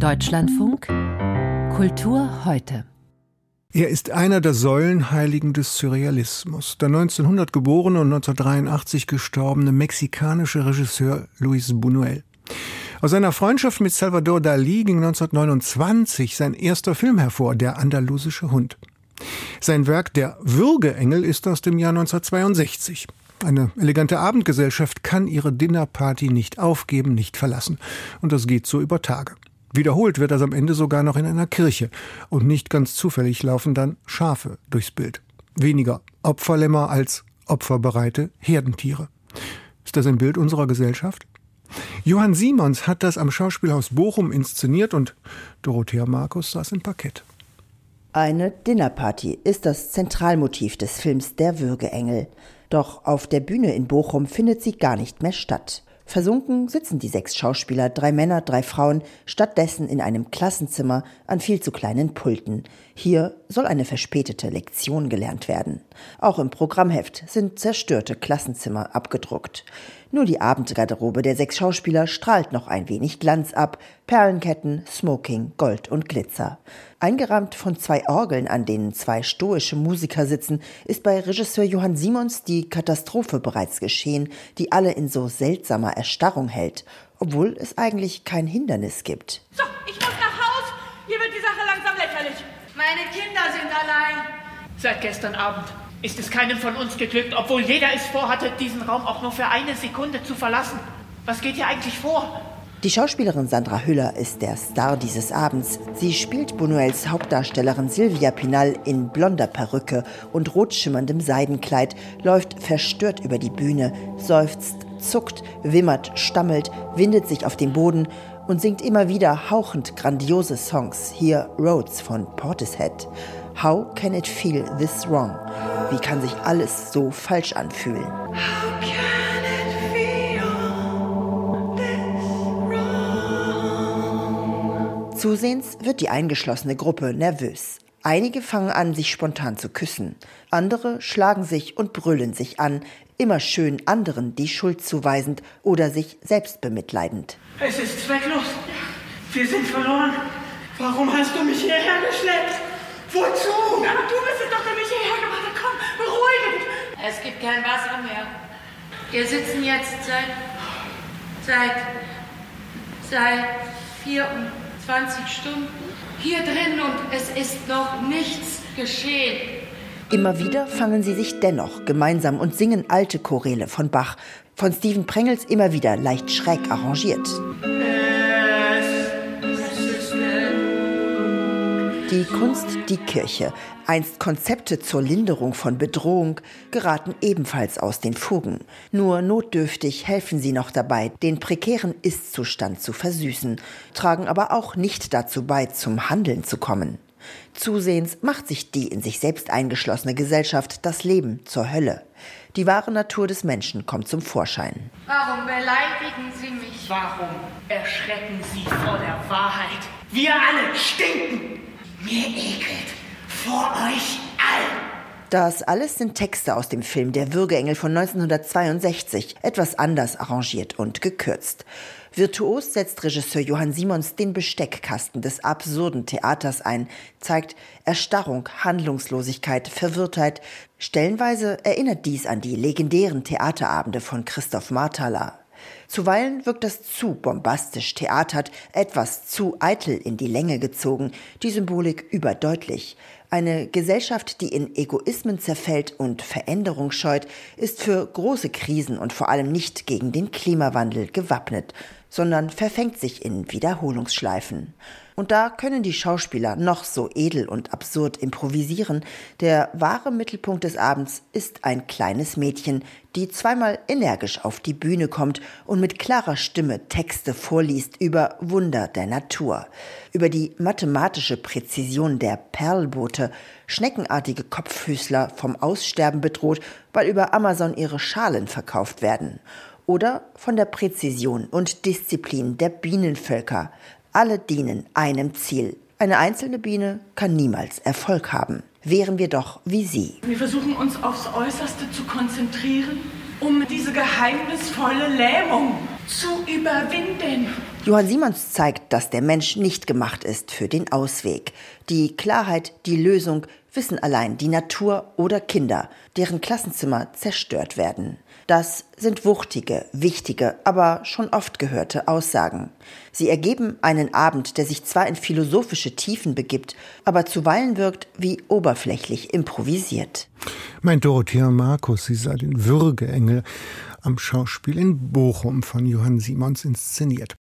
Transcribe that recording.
Deutschlandfunk Kultur heute. Er ist einer der Säulenheiligen des Surrealismus. Der 1900 geborene und 1983 gestorbene mexikanische Regisseur Luis Buñuel. Aus seiner Freundschaft mit Salvador Dali ging 1929 sein erster Film hervor, Der andalusische Hund. Sein Werk Der Würgeengel ist aus dem Jahr 1962. Eine elegante Abendgesellschaft kann ihre Dinnerparty nicht aufgeben, nicht verlassen. Und das geht so über Tage. Wiederholt wird das am Ende sogar noch in einer Kirche. Und nicht ganz zufällig laufen dann Schafe durchs Bild. Weniger Opferlämmer als opferbereite Herdentiere. Ist das ein Bild unserer Gesellschaft? Johann Simons hat das am Schauspielhaus Bochum inszeniert und Dorothea Markus saß im Parkett. Eine Dinnerparty ist das Zentralmotiv des Films Der Würgeengel. Doch auf der Bühne in Bochum findet sie gar nicht mehr statt. Versunken sitzen die sechs Schauspieler, drei Männer, drei Frauen, stattdessen in einem Klassenzimmer an viel zu kleinen Pulten. Hier soll eine verspätete Lektion gelernt werden. Auch im Programmheft sind zerstörte Klassenzimmer abgedruckt. Nur die Abendgarderobe der sechs Schauspieler strahlt noch ein wenig Glanz ab. Perlenketten, Smoking, Gold und Glitzer. Eingerahmt von zwei Orgeln, an denen zwei stoische Musiker sitzen, ist bei Regisseur Johann Simons die Katastrophe bereits geschehen, die alle in so seltsamer Erstarrung hält, obwohl es eigentlich kein Hindernis gibt. So, ich muss nach Haus. Hier wird die Sache langsam lächerlich. Meine Kinder sind allein. Seit gestern Abend ist es keinem von uns geglückt, obwohl jeder es vorhatte, diesen Raum auch nur für eine Sekunde zu verlassen. Was geht hier eigentlich vor? Die Schauspielerin Sandra Hüller ist der Star dieses Abends. Sie spielt Buñuels Hauptdarstellerin Silvia Pinal in blonder Perücke und rotschimmerndem Seidenkleid, läuft verstört über die Bühne, seufzt, zuckt, wimmert, stammelt, windet sich auf den Boden und singt immer wieder hauchend grandiose Songs. Hier Rhodes von Portishead. How can it feel this wrong? Wie kann sich alles so falsch anfühlen? Zusehends wird die eingeschlossene Gruppe nervös. Einige fangen an, sich spontan zu küssen. Andere schlagen sich und brüllen sich an, immer schön anderen die Schuld zuweisend oder sich selbst bemitleidend. Es ist zwecklos. Wir sind verloren. Warum hast du mich hierher geschleppt? Wozu? Aber du bist es doch, der mich hierher gemacht hat. Komm, beruhige dich. Es gibt kein Wasser mehr. Wir sitzen jetzt seit, seit, seit 24 Stunden hier drin und es ist noch nichts geschehen. Immer wieder fangen sie sich dennoch gemeinsam und singen alte Choräle von Bach, von Steven Prengels immer wieder leicht schräg arrangiert. Die Kunst, die Kirche, einst Konzepte zur Linderung von Bedrohung, geraten ebenfalls aus den Fugen. Nur notdürftig helfen sie noch dabei, den prekären Istzustand zu versüßen, tragen aber auch nicht dazu bei, zum Handeln zu kommen. Zusehends macht sich die in sich selbst eingeschlossene Gesellschaft das Leben zur Hölle. Die wahre Natur des Menschen kommt zum Vorschein. Warum beleidigen Sie mich? Warum erschrecken Sie vor der Wahrheit? Wir alle stinken. Mir ekelt vor euch allen. Das alles sind Texte aus dem Film Der Würgeengel von 1962, etwas anders arrangiert und gekürzt. Virtuos setzt Regisseur Johann Simons den Besteckkasten des absurden Theaters ein, zeigt Erstarrung, Handlungslosigkeit, Verwirrtheit. Stellenweise erinnert dies an die legendären Theaterabende von Christoph Marthaler. Zuweilen wirkt das zu bombastisch. Theatert, etwas zu eitel in die Länge gezogen, die Symbolik überdeutlich. Eine Gesellschaft, die in Egoismen zerfällt und Veränderung scheut, ist für große Krisen und vor allem nicht gegen den Klimawandel gewappnet, sondern verfängt sich in Wiederholungsschleifen. Und da können die Schauspieler noch so edel und absurd improvisieren. Der wahre Mittelpunkt des Abends ist ein kleines Mädchen, die zweimal energisch auf die Bühne kommt und mit klarer Stimme Texte vorliest über Wunder der Natur, über die mathematische Präzision der Perlboote, schneckenartige Kopffüßler vom Aussterben bedroht, weil über Amazon ihre Schalen verkauft werden oder von der Präzision und Disziplin der Bienenvölker, alle dienen einem Ziel. Eine einzelne Biene kann niemals Erfolg haben. Wären wir doch wie sie. Wir versuchen uns aufs Äußerste zu konzentrieren, um diese geheimnisvolle Lähmung zu überwinden. Johann Simons zeigt, dass der Mensch nicht gemacht ist für den Ausweg. Die Klarheit, die Lösung wissen allein die Natur oder Kinder, deren Klassenzimmer zerstört werden. Das sind wuchtige, wichtige, aber schon oft gehörte Aussagen. Sie ergeben einen Abend, der sich zwar in philosophische Tiefen begibt, aber zuweilen wirkt wie oberflächlich improvisiert. Mein Dorothea Markus, sie sah den Würgeengel am Schauspiel in Bochum von Johann Simons inszeniert.